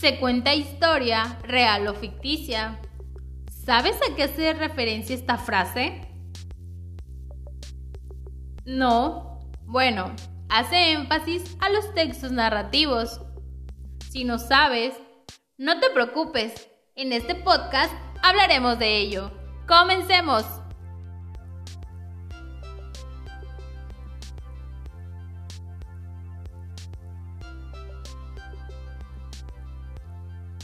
Se cuenta historia, real o ficticia. ¿Sabes a qué hace referencia esta frase? No. Bueno, hace énfasis a los textos narrativos. Si no sabes, no te preocupes. En este podcast hablaremos de ello. Comencemos.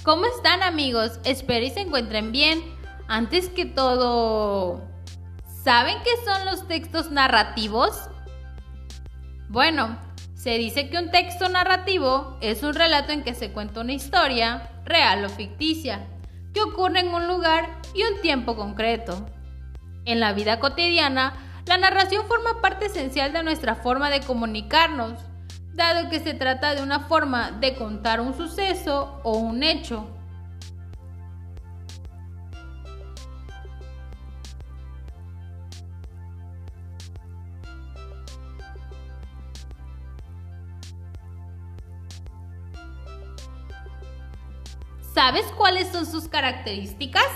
¿Cómo están amigos? Espero y se encuentren bien. Antes que todo, ¿saben qué son los textos narrativos? Bueno, se dice que un texto narrativo es un relato en que se cuenta una historia, real o ficticia, que ocurre en un lugar y un tiempo concreto. En la vida cotidiana, la narración forma parte esencial de nuestra forma de comunicarnos dado que se trata de una forma de contar un suceso o un hecho. ¿Sabes cuáles son sus características?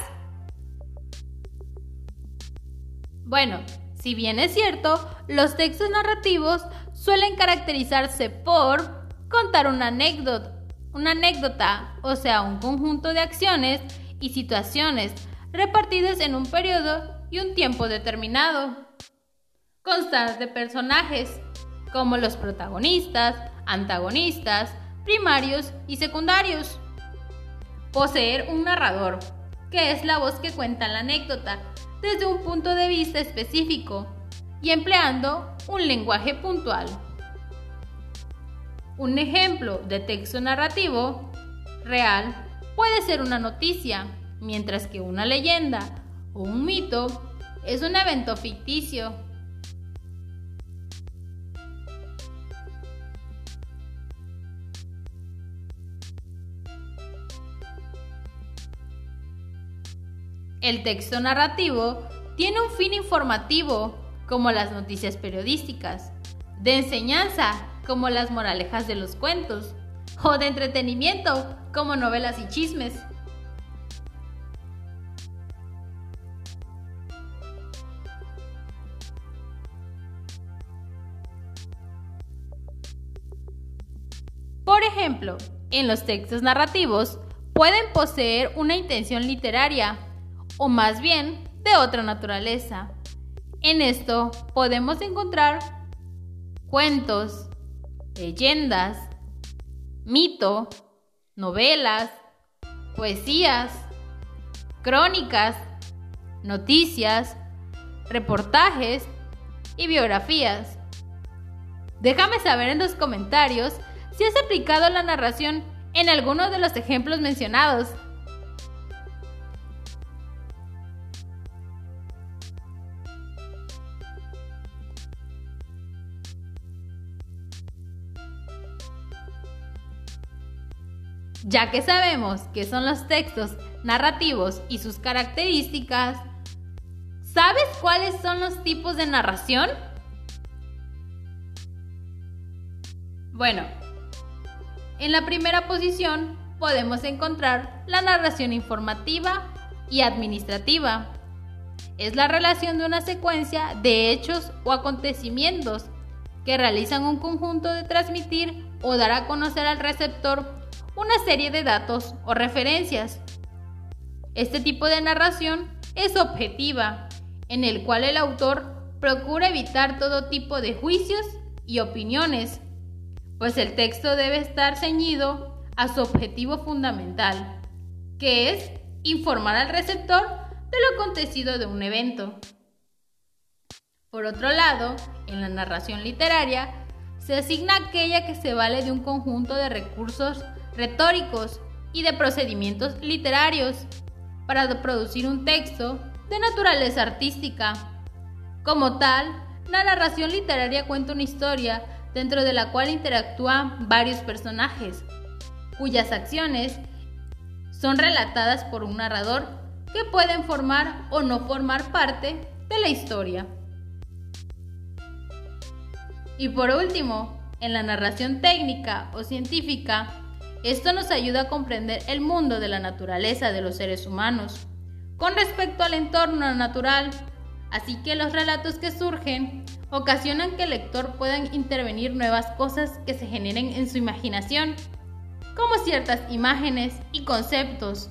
Bueno, si bien es cierto, los textos narrativos suelen caracterizarse por contar una anécdota, una anécdota, o sea, un conjunto de acciones y situaciones repartidas en un periodo y un tiempo determinado. Constar de personajes, como los protagonistas, antagonistas, primarios y secundarios. Poseer un narrador, que es la voz que cuenta la anécdota desde un punto de vista específico y empleando un lenguaje puntual. Un ejemplo de texto narrativo real puede ser una noticia, mientras que una leyenda o un mito es un evento ficticio. El texto narrativo tiene un fin informativo como las noticias periodísticas, de enseñanza, como las moralejas de los cuentos, o de entretenimiento, como novelas y chismes. Por ejemplo, en los textos narrativos pueden poseer una intención literaria, o más bien de otra naturaleza, en esto podemos encontrar cuentos, leyendas, mito, novelas, poesías, crónicas, noticias, reportajes y biografías. Déjame saber en los comentarios si has aplicado la narración en alguno de los ejemplos mencionados. Ya que sabemos qué son los textos narrativos y sus características, ¿sabes cuáles son los tipos de narración? Bueno, en la primera posición podemos encontrar la narración informativa y administrativa. Es la relación de una secuencia de hechos o acontecimientos que realizan un conjunto de transmitir o dar a conocer al receptor una serie de datos o referencias. Este tipo de narración es objetiva, en el cual el autor procura evitar todo tipo de juicios y opiniones, pues el texto debe estar ceñido a su objetivo fundamental, que es informar al receptor de lo acontecido de un evento. Por otro lado, en la narración literaria, se asigna aquella que se vale de un conjunto de recursos retóricos y de procedimientos literarios para producir un texto de naturaleza artística. Como tal, la narración literaria cuenta una historia dentro de la cual interactúan varios personajes, cuyas acciones son relatadas por un narrador que pueden formar o no formar parte de la historia. Y por último, en la narración técnica o científica, Esto nos ayuda a comprender el mundo de la naturaleza de los seres humanos con respecto al entorno natural, así que los relatos que surgen ocasionan que el lector pueda intervenir nuevas cosas que se generen en su imaginación, como ciertas imágenes y conceptos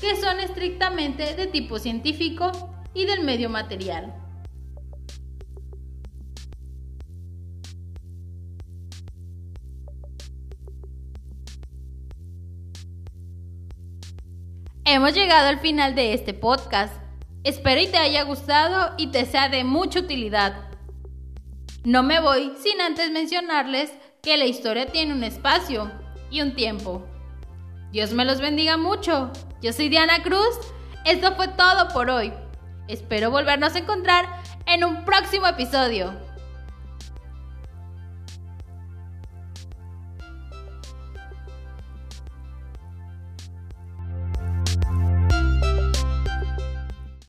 que son estrictamente de tipo científico y del medio material. Hemos llegado al final de este podcast. Espero y te haya gustado y te sea de mucha utilidad. No me voy sin antes mencionarles que la historia tiene un espacio y un tiempo. Dios me los bendiga mucho. Yo soy Diana Cruz. Esto fue todo por hoy. Espero volvernos a encontrar en un próximo episodio.